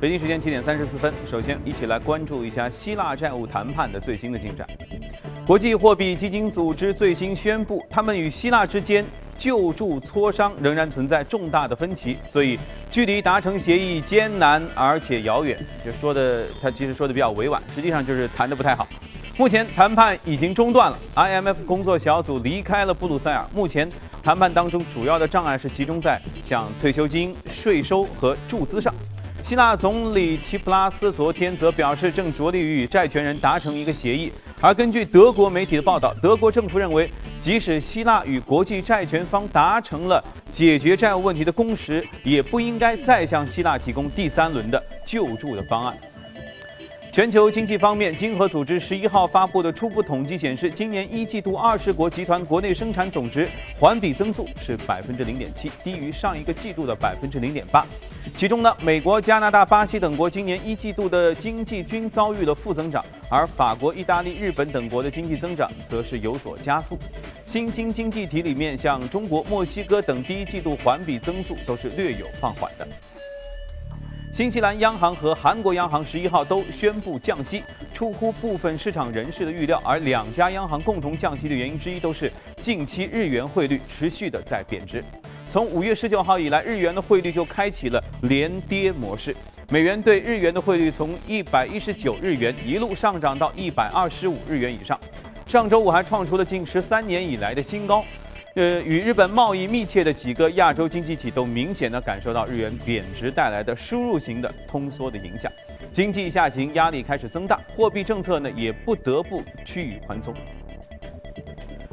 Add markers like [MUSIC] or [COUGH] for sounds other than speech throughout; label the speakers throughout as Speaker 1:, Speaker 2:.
Speaker 1: 北京时间七点三十四分，首先一起来关注一下希腊债务谈判的最新的进展。国际货币基金组织最新宣布，他们与希腊之间救助磋商仍然存在重大的分歧，所以距离达成协议艰难而且遥远。就说的他其实说的比较委婉，实际上就是谈的不太好。目前谈判已经中断了，IMF 工作小组离开了布鲁塞尔。目前谈判当中主要的障碍是集中在像退休金、税收和注资上。希腊总理齐普拉斯昨天则表示，正着力于与债权人达成一个协议。而根据德国媒体的报道，德国政府认为，即使希腊与国际债权方达成了解决债务问题的共识，也不应该再向希腊提供第三轮的救助的方案。全球经济方面，经合组织十一号发布的初步统计显示，今年一季度二十国集团国内生产总值环比增速是百分之零点七，低于上一个季度的百分之零点八。其中呢，美国、加拿大、巴西等国今年一季度的经济均遭遇了负增长，而法国、意大利、日本等国的经济增长则是有所加速。新兴经济体里面，像中国、墨西哥等，第一季度环比增速都是略有放缓的。新西兰央行和韩国央行十一号都宣布降息，出乎部分市场人士的预料。而两家央行共同降息的原因之一，都是近期日元汇率持续的在贬值。从五月十九号以来，日元的汇率就开启了连跌模式，美元对日元的汇率从一百一十九日元一路上涨到一百二十五日元以上，上周五还创出了近十三年以来的新高。呃，与日本贸易密切的几个亚洲经济体都明显的感受到日元贬值带来的输入型的通缩的影响，经济下行压力开始增大，货币政策呢也不得不趋于宽松。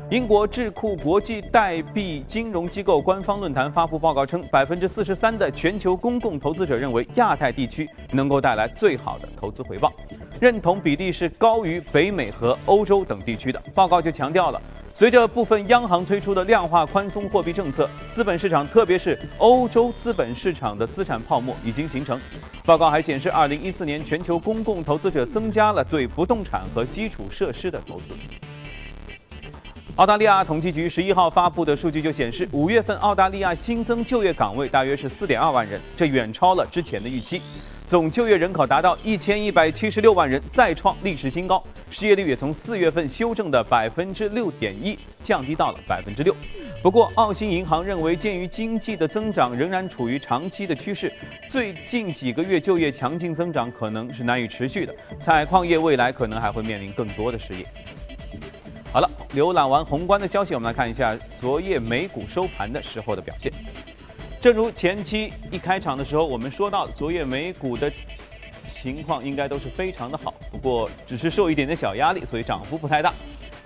Speaker 1: 英国智库国际代币金融机构官方论坛发布报告称，百分之四十三的全球公共投资者认为亚太地区能够带来最好的投资回报，认同比例是高于北美和欧洲等地区的。报告就强调了。随着部分央行推出的量化宽松货币政策，资本市场，特别是欧洲资本市场的资产泡沫已经形成。报告还显示，二零一四年全球公共投资者增加了对不动产和基础设施的投资。澳大利亚统计局十一号发布的数据就显示，五月份澳大利亚新增就业岗位大约是四点二万人，这远超了之前的预期。总就业人口达到一千一百七十六万人，再创历史新高。失业率也从四月份修正的百分之六点一降低到了百分之六。不过，澳新银行认为，鉴于经济的增长仍然处于长期的趋势，最近几个月就业强劲增长可能是难以持续的。采矿业未来可能还会面临更多的失业。好了，浏览完宏观的消息，我们来看一下昨夜美股收盘的时候的表现。正如前期一开场的时候，我们说到，昨夜美股的情况应该都是非常的好，不过只是受一点点小压力，所以涨幅不太大。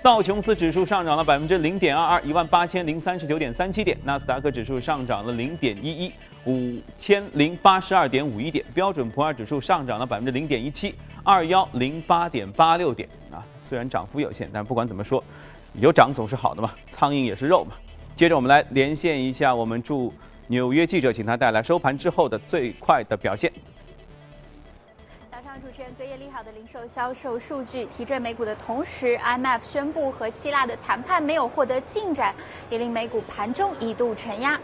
Speaker 1: 道琼斯指数上涨了百分之零点二二，一万八千零三十九点三七点；纳斯达克指数上涨了零点一一，五千零八十二点五一点；标准普尔指数上涨了百分之零点一七，二幺零八点八六点。啊，虽然涨幅有限，但不管怎么说，有涨总是好的嘛，苍蝇也是肉嘛。接着我们来连线一下我们驻。纽约记者，请他带来收盘之后的最快的表现。
Speaker 2: 早上，主持人隔夜利好的零售销售数据提振美股的同时，IMF 宣布和希腊的谈判没有获得进展，也令美股盘中一度承压。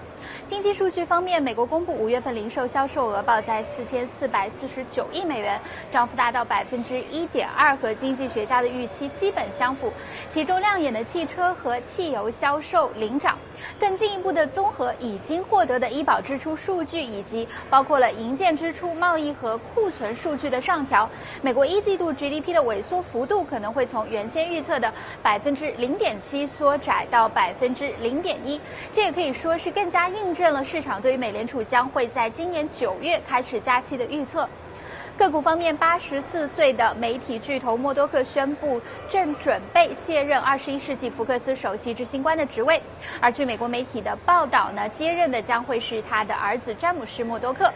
Speaker 2: 经济数据方面，美国公布五月份零售销售额报在四千四百四十九亿美元，涨幅达到百分之一点二，和经济学家的预期基本相符。其中亮眼的汽车和汽油销售领涨。更进一步的综合已经获得的医保支出数据，以及包括了营建支出、贸易和库存数据的上调，美国一季度 GDP 的萎缩幅度可能会从原先预测的百分之零点七缩窄到百分之零点一。这也可以说是更加。印证了市场对于美联储将会在今年九月开始加息的预测。个股方面，八十四岁的媒体巨头默多克宣布正准备卸任二十一世纪福克斯首席执行官的职位，而据美国媒体的报道呢，接任的将会是他的儿子詹姆斯默多克。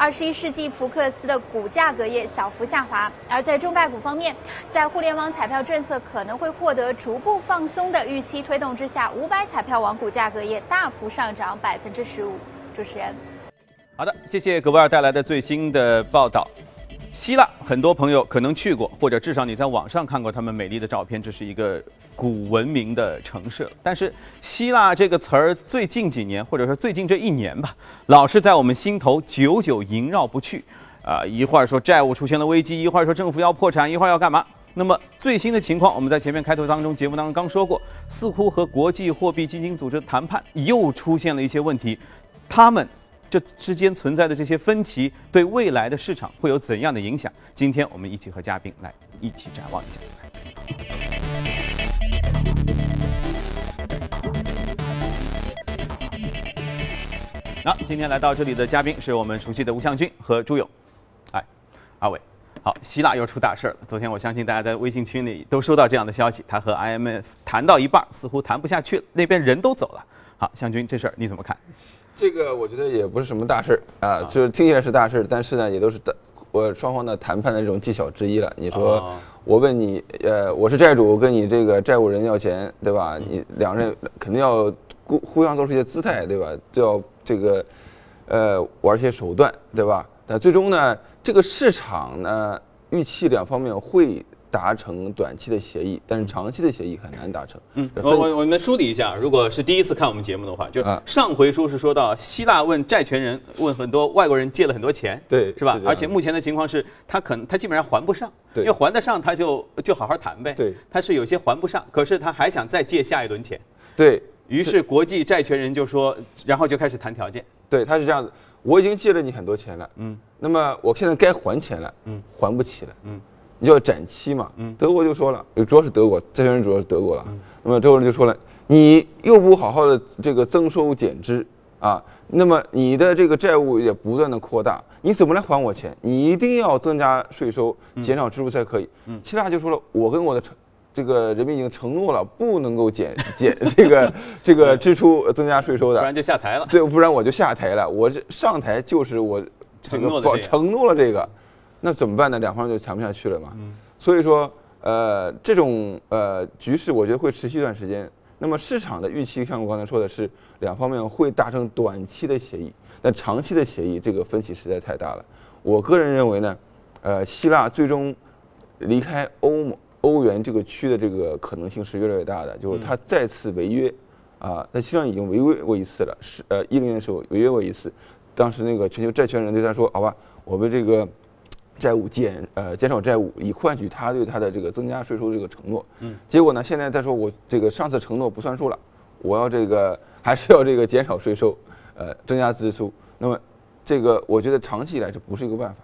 Speaker 2: 二十一世纪福克斯的股价格也小幅下滑，而在中概股方面，在互联网彩票政策可能会获得逐步放松的预期推动之下，五百彩票网股价格也大幅上涨百分之十五。主持人，
Speaker 1: 好的，谢谢格维尔带来的最新的报道。希腊很多朋友可能去过，或者至少你在网上看过他们美丽的照片。这是一个古文明的城市，但是希腊这个词儿最近几年，或者说最近这一年吧，老是在我们心头久久萦绕不去。啊，一会儿说债务出现了危机，一会儿说政府要破产，一会儿要干嘛？那么最新的情况，我们在前面开头当中节目当中刚说过，似乎和国际货币基金组织谈判又出现了一些问题，他们这之间存在的这些分歧，对未来的市场会有怎样的影响？今天我们一起和嘉宾来一起展望一下。那今天来到这里的嘉宾是我们熟悉的吴向军和朱勇，哎，阿伟。好，希腊又出大事了。昨天我相信大家在微信群里都收到这样的消息，他和 IMF 谈到一半，似乎谈不下去了，那边人都走了。好，向军，这事儿你怎么看？
Speaker 3: 这个我觉得也不是什么大事儿啊，就是听起来是大事儿，但是呢，也都是的，我双方的谈判的这种技巧之一了。你说，我问你，呃，我是债主，跟你这个债务人要钱，对吧？你两人肯定要互互相做出一些姿态，对吧？都要这个，呃，玩一些手段，对吧？但最终呢？这个市场呢，预期两方面会达成短期的协议，但是长期的协议很难达成。
Speaker 1: 嗯，我我我们梳理一下，如果是第一次看我们节目的话，就上回书是说到希腊问债权人，问很多外国人借了很多钱，
Speaker 3: 对，
Speaker 1: 是吧？而且目前的情况是他可能他基本上还不上，对因为还得上他就就好好谈呗。
Speaker 3: 对，
Speaker 1: 他是有些还不上，可是他还想再借下一轮钱。
Speaker 3: 对
Speaker 1: 于是国际债权人就说，然后就开始谈条件。
Speaker 3: 对，他是这样子。我已经借了你很多钱了，嗯，那么我现在该还钱了，嗯，还不起了，嗯，你就要展期嘛，嗯，德国就说了，主要是德国，债权人主要是德国了，那么德国人就说了，你又不好好的这个增收减支啊，那么你的这个债务也不断的扩大，你怎么来还我钱？你一定要增加税收，减少支出才可以。嗯，希腊就说了，我跟我的这个人民已经承诺了，不能够减 [LAUGHS] 减这个这个支出增加税收的，
Speaker 1: 不然就下台了。
Speaker 3: 对，不然我就下台了。我这上台就是我
Speaker 1: 承诺的
Speaker 3: 承诺了这个，那怎么办呢？两方就谈不下去了嘛。嗯。所以说，呃，这种呃局势，我觉得会持续一段时间。那么市场的预期，像我刚才说的是，两方面会达成短期的协议，但长期的协议，这个分歧实在太大了。我个人认为呢，呃，希腊最终离开欧盟。欧元这个区的这个可能性是越来越大的，就是它再次违约，啊，它实际上已经违约过一次了，是呃一零年的时候违约过一次，当时那个全球债权人对他说，好吧，我们这个债务减呃减少债务，以换取他对他的这个增加税收这个承诺，嗯，结果呢，现在他说我这个上次承诺不算数了，我要这个还是要这个减少税收，呃，增加支出，那么这个我觉得长期以来这不是一个办法，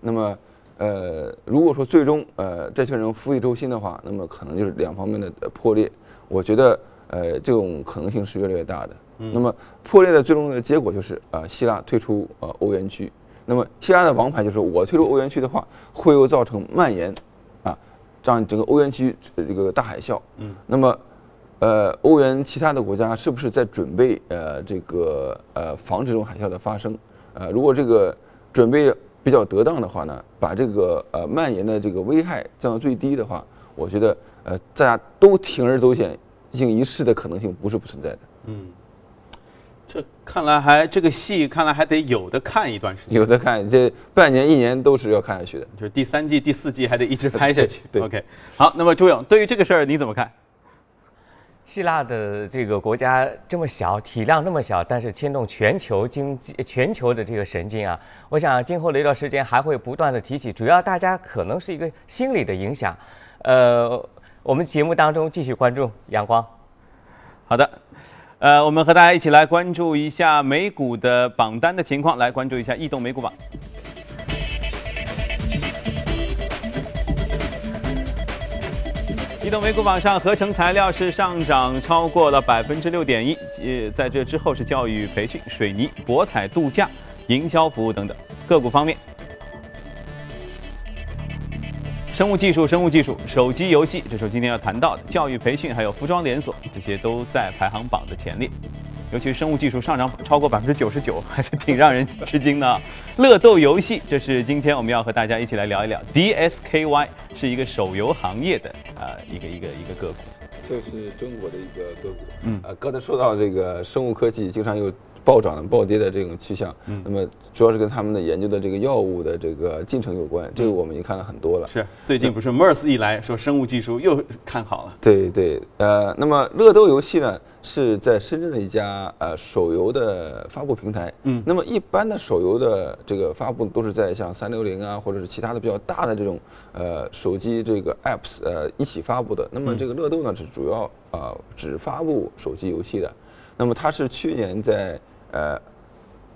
Speaker 3: 那么。呃，如果说最终呃债权人服役周薪的话，那么可能就是两方面的破裂。我觉得呃这种可能性是越来越大的。那么破裂的最终的结果就是啊希腊退出呃欧元区。那么希腊的王牌就是我退出欧元区的话，会又造成蔓延啊，让整个欧元区这个大海啸。嗯。那么呃欧元其他的国家是不是在准备呃这个呃防止这种海啸的发生？呃如果这个准备。比较得当的话呢，把这个呃蔓延的这个危害降到最低的话，我觉得呃大家都铤而走险进行一试的可能性不是不存在的。嗯，
Speaker 1: 这看来还这个戏看来还得有的看一段时间。
Speaker 3: 有的看，这半年一年都是要看下去的，
Speaker 1: 就是第三季第四季还得一直拍下去。
Speaker 3: 对
Speaker 1: ，OK，好，那么朱勇对于这个事儿你怎么看？
Speaker 4: 希腊的这个国家这么小，体量那么小，但是牵动全球经济、全球的这个神经啊！我想今后的一段时间还会不断的提起，主要大家可能是一个心理的影响。呃，我们节目当中继续关注阳光。
Speaker 1: 好的，呃，我们和大家一起来关注一下美股的榜单的情况，来关注一下异动美股榜。移动美股榜上，合成材料是上涨超过了百分之六点一。呃，在这之后是教育培训、水泥、博彩、度假、营销服务等等。个股方面，生物技术、生物技术、手机游戏，这是今天要谈到的。教育培训还有服装连锁，这些都在排行榜的前列。尤其是生物技术上涨超过百分之九十九，[LAUGHS] 还是挺让人吃惊的。乐豆游戏，这是今天我们要和大家一起来聊一聊。DSKY 是一个手游行业的啊一个一个一个个股，
Speaker 3: 这是中国的一个个股。嗯，呃，刚才说到这个生物科技，经常有暴涨暴跌的这种趋向。那么主要是跟他们的研究的这个药物的这个进程有关，这个我们已经看了很多了。
Speaker 1: 是最近不是 MERS 一来说生物技术又看好了。
Speaker 3: 对对，呃，那么乐斗游戏呢是在深圳的一家呃手游的发布平台。嗯，那么一般的手游的这个发布都是在像三六零啊，或者是其他的比较大的这种呃手机这个 apps 呃一起发布的。那么这个乐斗呢是主要啊只发布手机游戏的。那么它是去年在呃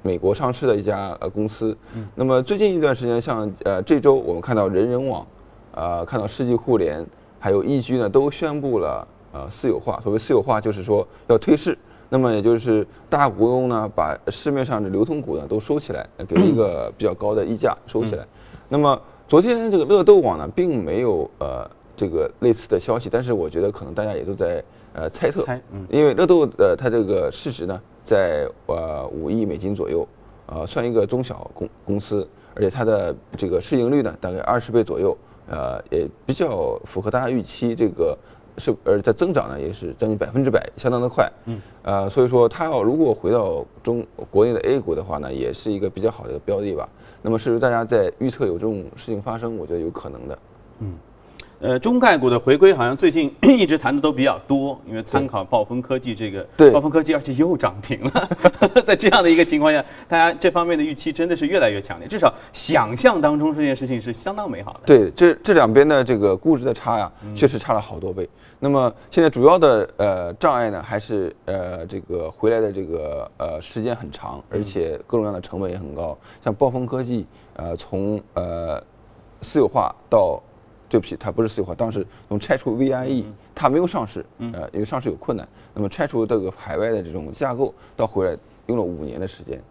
Speaker 3: 美国上市的一家呃公司。嗯，那么最近一段时间，像呃这周我们看到人人网，呃看到世纪互联，还有易居呢都宣布了呃私有化。所谓私有化，就是说要退市。那么也就是大股东呢把市面上的流通股呢都收起来，给了一个比较高的溢价收起来。那么昨天这个乐豆网呢并没有呃这个类似的消息，但是我觉得可能大家也都在呃猜测，因为乐豆的它这个市值呢在呃五亿美金左右，呃算一个中小公公司，而且它的这个市盈率呢大概二十倍左右，呃也比较符合大家预期，这个是而它增长呢也是将近百分之百，相当的快，嗯，呃所以说它要如果回到中国内的 A 股的话呢，也是一个比较好的一个标的吧。那么是不是大家在预测有这种事情发生？我觉得有可能的。
Speaker 1: 呃，中概股的回归好像最近 [COUGHS] 一直谈的都比较多，因为参考暴风科技这个，
Speaker 3: 对
Speaker 1: 暴风科技而且又涨停了，[LAUGHS] 在这样的一个情况下，大家这方面的预期真的是越来越强烈，至少想象当中这件事情是相当美好的。
Speaker 3: 对，这这两边的这个估值的差呀，确实差了好多倍。那么现在主要的呃障碍呢，还是呃这个回来的这个呃时间很长，而且各种各样的成本也很高。像暴风科技，呃从呃私有化到对不起，它不是私有化，当时从拆除 VIE，它没有上市，呃，因为上市有困难。那么拆除这个海外的这种架构，到回来用了五年的时间。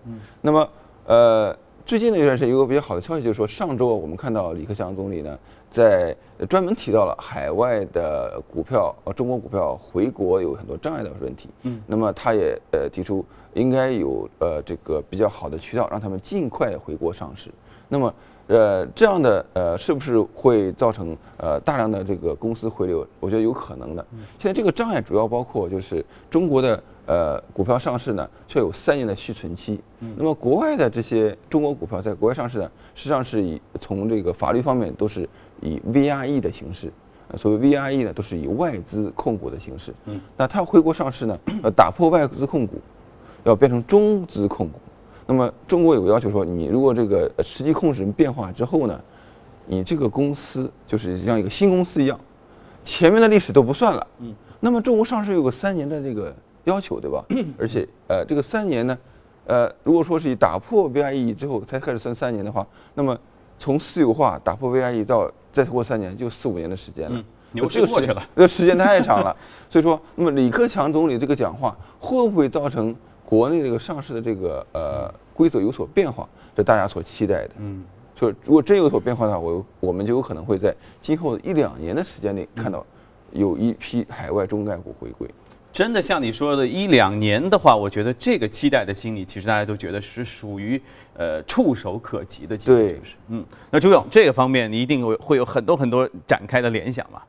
Speaker 3: 那么呃，最近的一段时间有个比较好的消息，就是说上周我们看到李克强总理呢，在呃专门提到了海外的股票，呃，中国股票回国有很多障碍的问题。嗯，那么他也呃提出应该有呃这个比较好的渠道，让他们尽快回国上市。那么呃这样的呃是不是会造成呃大量的这个公司回流？我觉得有可能的。现在这个障碍主要包括就是中国的呃股票上市呢，需要有三年的续存期。那么国外的这些中国股票在国外上市呢，实际上是以从这个法律方面都是以 VIE 的形式。呃所谓 VIE 呢，都是以外资控股的形式。嗯，那它回国上市呢，呃，打破外资控股，要变成中资控股。那么中国有个要求说，你如果这个呃实际控制人变化之后呢，你这个公司就是像一个新公司一样，前面的历史都不算了。嗯，那么中国上市有个三年的这个要求，对吧？[COUGHS] 而且呃，这个三年呢，呃，如果说是以打破 VIE 之后才开始算三年的话，那么从私有化打破 VIE 到再过三年，就四五年的时间了。
Speaker 1: 嗯牛
Speaker 3: 这个时间
Speaker 1: 市过去了，
Speaker 3: 这个时间太长了。[LAUGHS] 所以说，那么李克强总理这个讲话会不会造成国内这个上市的这个呃规则有所变化？这大家所期待的。
Speaker 1: 嗯，
Speaker 3: 就是如果真有所变化的话，我我们就有可能会在今后一两年的时间内看到有一批海外中概股回归。
Speaker 1: 真的像你说的，一两年的话，我觉得这个期待的心理，其实大家都觉得是属于呃触手可及的就是嗯。那朱勇这个方面，你一定有会有很多很多展开的联想嘛？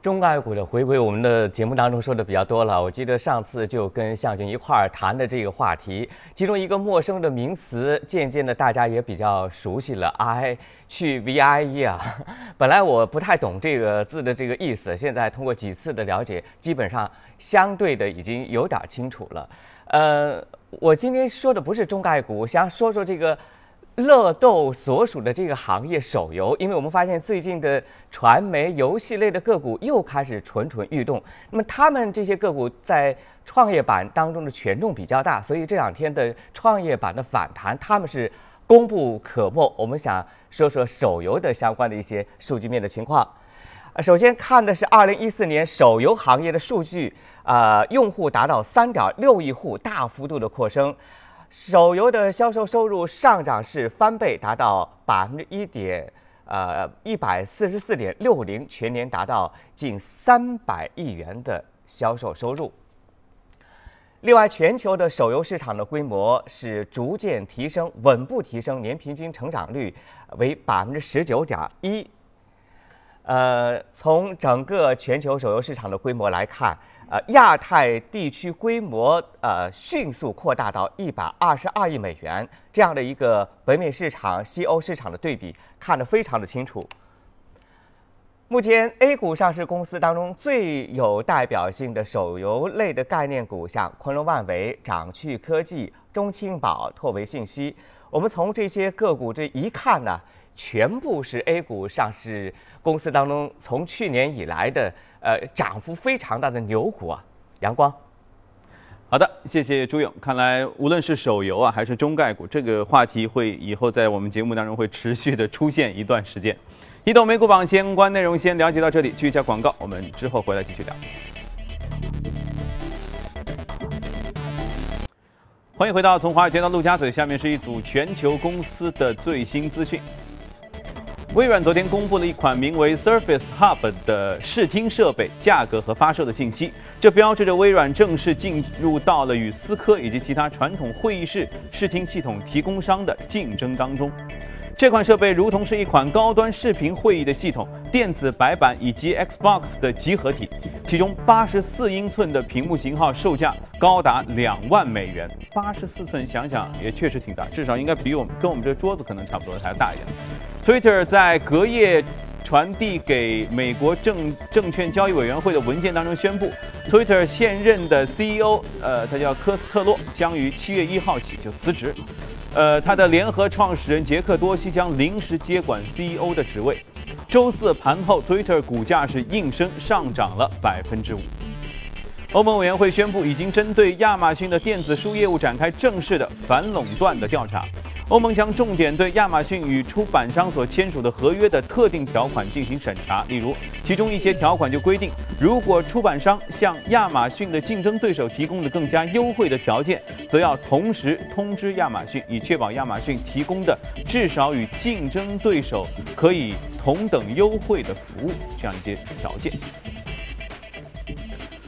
Speaker 4: 中概股的回归，我们的节目当中说的比较多了。我记得上次就跟向军一块儿谈的这个话题，其中一个陌生的名词，渐渐的大家也比较熟悉了。I 去 VIE 啊，[LAUGHS] 本来我不太懂这个字的这个意思，现在通过几次的了解，基本上相对的已经有点清楚了。呃，我今天说的不是中概股，我想说说这个。乐斗所属的这个行业手游，因为我们发现最近的传媒游戏类的个股又开始蠢蠢欲动。那么他们这些个股在创业板当中的权重比较大，所以这两天的创业板的反弹，他们是功不可没。我们想说说手游的相关的一些数据面的情况。首先看的是二零一四年手游行业的数据，啊、用户达到三点六亿户，大幅度的扩升。手游的销售收入上涨是翻倍，达到百分之一点呃一百四十四点六零，全年达到近三百亿元的销售收入。另外，全球的手游市场的规模是逐渐提升，稳步提升，年平均成长率为百分之十九点一。呃，从整个全球手游市场的规模来看，呃亚太地区规模呃迅速扩大到一百二十二亿美元这样的一个北美市场、西欧市场的对比，看得非常的清楚。目前 A 股上市公司当中最有代表性的手游类的概念股，像昆仑万维、掌趣科技、中青宝、拓维信息，我们从这些个股这一看呢，全部是 A 股上市公司当中从去年以来的呃涨幅非常大的牛股啊。阳光，
Speaker 1: 好的，谢谢朱勇。看来无论是手游啊，还是中概股，这个话题会以后在我们节目当中会持续的出现一段时间。移动美股榜相关内容先了解到这里，去一下广告，我们之后回来继续聊。欢迎回到从华尔街到陆家嘴，下面是一组全球公司的最新资讯。微软昨天公布了一款名为 Surface Hub 的视听设备价格和发售的信息，这标志着微软正式进入到了与思科以及其他传统会议室视听系统提供商的竞争当中。这款设备如同是一款高端视频会议的系统、电子白板以及 Xbox 的集合体。其中八十四英寸的屏幕型号售价高达两万美元。八十四寸，想想也确实挺大，至少应该比我们跟我们这桌子可能差不多还要大一点。Twitter 在隔夜。传递给美国证证券交易委员会的文件当中宣布，Twitter 现任的 CEO，呃，他叫科斯特洛，将于七月一号起就辞职。呃，他的联合创始人杰克多西将临时接管 CEO 的职位。周四盘后，Twitter 股价是应声上涨了百分之五。欧盟委员会宣布，已经针对亚马逊的电子书业务展开正式的反垄断的调查。欧盟将重点对亚马逊与出版商所签署的合约的特定条款进行审查，例如，其中一些条款就规定，如果出版商向亚马逊的竞争对手提供了更加优惠的条件，则要同时通知亚马逊，以确保亚马逊提供的至少与竞争对手可以同等优惠的服务这样一些条件。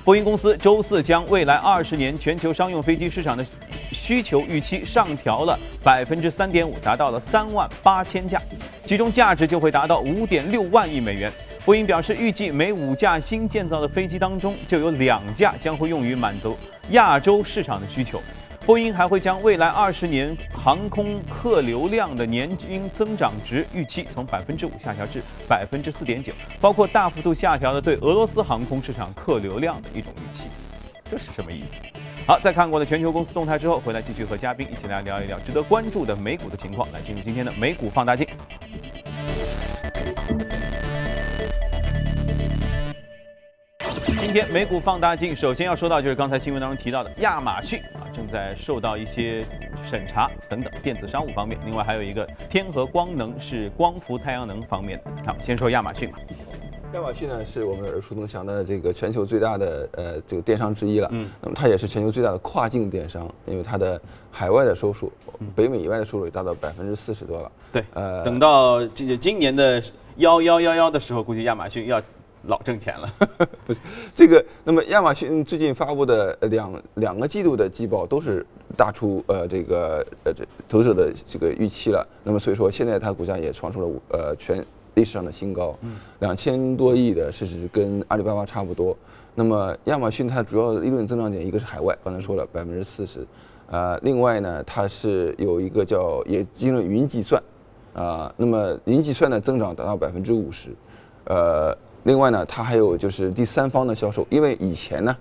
Speaker 1: 波音公司周四将未来二十年全球商用飞机市场的。需求预期上调了百分之三点五，达到了三万八千架，其中价值就会达到五点六万亿美元。波音表示，预计每五架新建造的飞机当中，就有两架将会用于满足亚洲市场的需求。波音还会将未来二十年航空客流量的年均增长值预期从百分之五下调至百分之四点九，包括大幅度下调的对俄罗斯航空市场客流量的一种预期。这是什么意思？好，在看过了全球公司动态之后，回来继续和嘉宾一起来聊一聊值得关注的美股的情况。来进入今天的美股放大镜。今天美股放大镜，首先要说到就是刚才新闻当中提到的亚马逊，正在受到一些审查等等电子商务方面。另外还有一个天合光能是光伏太阳能方面的。好，先说亚马逊吧。
Speaker 3: 亚马逊呢，是我们耳熟能详的这个全球最大的呃这个电商之一了。嗯，那么它也是全球最大的跨境电商，因为它的海外的收入，北美以外的收入也达到百分之四十多了。
Speaker 1: 对，呃，等到这今年的幺幺幺幺的时候，估计亚马逊要老挣钱了。[LAUGHS]
Speaker 3: 不是，这个，那么亚马逊最近发布的两两个季度的季报都是大出呃这个呃这投资者的这个预期了。那么所以说，现在它股价也创出了呃全。历史上的新高，两千多亿的市值跟阿里巴巴差不多。那么亚马逊它主要利润增长点一个是海外，刚才说了百分之四十，呃，另外呢它是有一个叫也进入云计算，啊，那么云计算的增长达到百分之五十，呃，另外呢它还有就是第三方的销售，因为以前呢，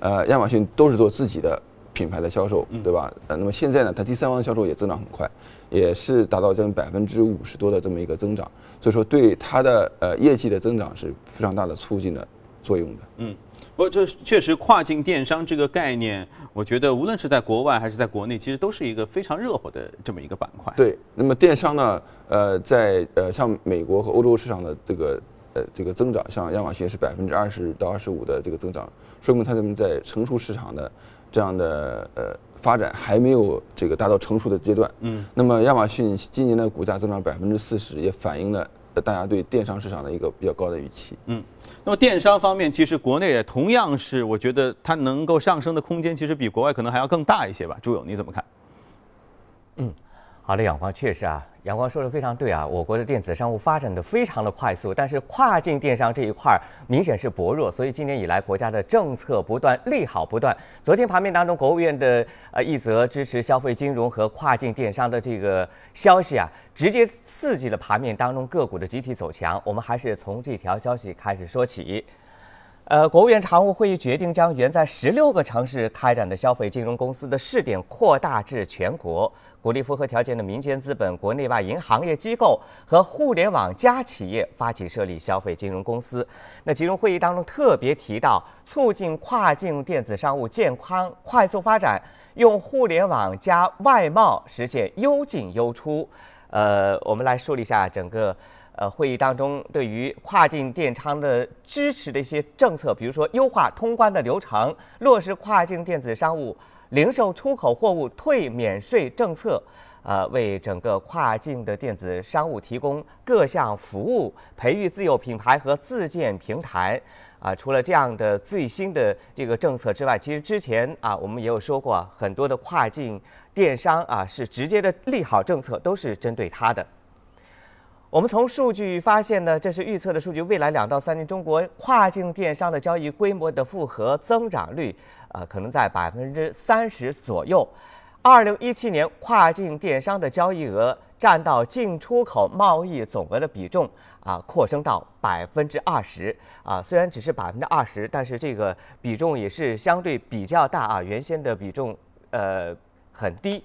Speaker 3: 呃，亚马逊都是做自己的品牌的销售，对吧？呃，那么现在呢它第三方的销售也增长很快。也是达到将近百分之五十多的这么一个增长，所以说对它的呃业绩的增长是非常大的促进的作用的。
Speaker 1: 嗯，不过这确实跨境电商这个概念，我觉得无论是在国外还是在国内，其实都是一个非常热火的这么一个板块。
Speaker 3: 对，那么电商呢，呃，在呃像美国和欧洲市场的这个呃这个增长，像亚马逊是百分之二十到二十五的这个增长，说明他们在成熟市场的这样的呃。发展还没有这个达到成熟的阶段，嗯，那么亚马逊今年的股价增长百分之四十，也反映了大家对电商市场的一个比较高的预期，
Speaker 1: 嗯，那么电商方面，其实国内也同样是，我觉得它能够上升的空间，其实比国外可能还要更大一些吧。朱勇，你怎么看？
Speaker 4: 嗯，好的，阳光确实啊。阳光说的非常对啊，我国的电子商务发展的非常的快速，但是跨境电商这一块明显是薄弱，所以今年以来国家的政策不断利好不断。昨天盘面当中，国务院的呃一则支持消费金融和跨境电商的这个消息啊，直接刺激了盘面当中个股的集体走强。我们还是从这条消息开始说起。呃，国务院常务会议决定将原在十六个城市开展的消费金融公司的试点扩大至全国。鼓励符合条件的民间资本、国内外银行业机构和互联网加企业发起设立消费金融公司。那其中会议当中特别提到，促进跨境电子商务健康快速发展，用互联网加外贸实现优进优出。呃，我们来梳理一下整个呃会议当中对于跨境电商的支持的一些政策，比如说优化通关的流程，落实跨境电子商务。零售出口货物退免税政策，呃，为整个跨境的电子商务提供各项服务，培育自有品牌和自建平台。啊，除了这样的最新的这个政策之外，其实之前啊，我们也有说过，很多的跨境电商啊是直接的利好政策，都是针对它的。我们从数据发现呢，这是预测的数据，未来两到三年中国跨境电商的交易规模的复合增长率。呃，可能在百分之三十左右。二零一七年，跨境电商的交易额占到进出口贸易总额的比重啊，扩升到百分之二十啊。虽然只是百分之二十，但是这个比重也是相对比较大啊。原先的比重呃很低。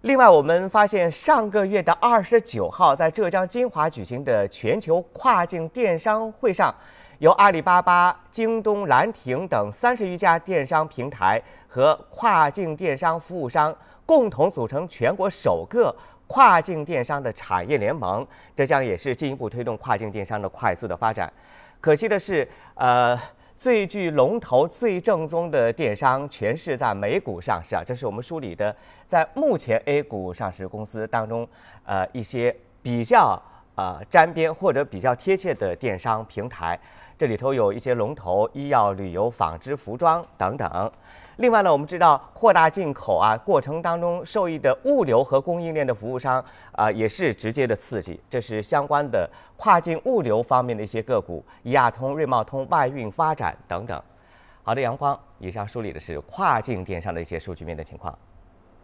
Speaker 4: 另外，我们发现上个月的二十九号，在浙江金华举行的全球跨境电商会上。由阿里巴巴、京东、兰亭等三十余家电商平台和跨境电商服务商共同组成全国首个跨境电商的产业联盟，这将也是进一步推动跨境电商的快速的发展。可惜的是，呃，最具龙头、最正宗的电商全是在美股上市啊，这是我们梳理的在目前 A 股上市公司当中，呃，一些比较呃沾边或者比较贴切的电商平台。这里头有一些龙头，医药、旅游、纺织、服装等等。另外呢，我们知道扩大进口啊，过程当中受益的物流和供应链的服务商啊，也是直接的刺激。这是相关的跨境物流方面的一些个股，一亚通、瑞茂通、外运发展等等。好的，阳光，以上梳理的是跨境电商的一些数据面的情况。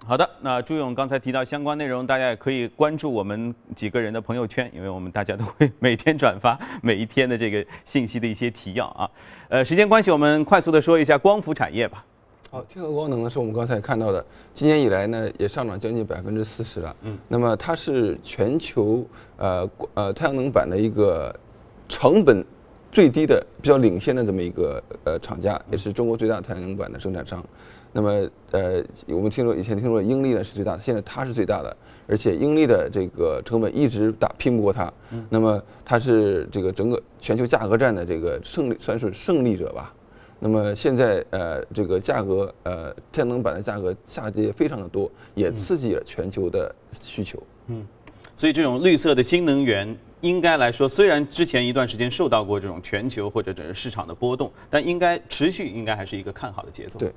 Speaker 1: 好的，那朱勇刚才提到相关内容，大家也可以关注我们几个人的朋友圈，因为我们大家都会每天转发每一天的这个信息的一些提要啊。呃，时间关系，我们快速的说一下光伏产业吧。
Speaker 3: 好，天合光能呢是我们刚才看到的，今年以来呢也上涨将近百分之四十了。嗯，那么它是全球呃呃太阳能板的一个成本最低的、比较领先的这么一个呃厂家，也是中国最大的太阳能板的生产商。那么，呃，我们听说以前听说英利呢是最大的，现在它是最大的，而且英利的这个成本一直打拼不过它。那么它是这个整个全球价格战的这个胜利，算是胜利者吧。那么现在，呃，这个价格，呃，太阳能板的价格下跌非常的多，也刺激了全球的需求。嗯，
Speaker 1: 所以这种绿色的新能源。应该来说，虽然之前一段时间受到过这种全球或者整个市场的波动，但应该持续应该还是一个看好的节奏。
Speaker 3: 对，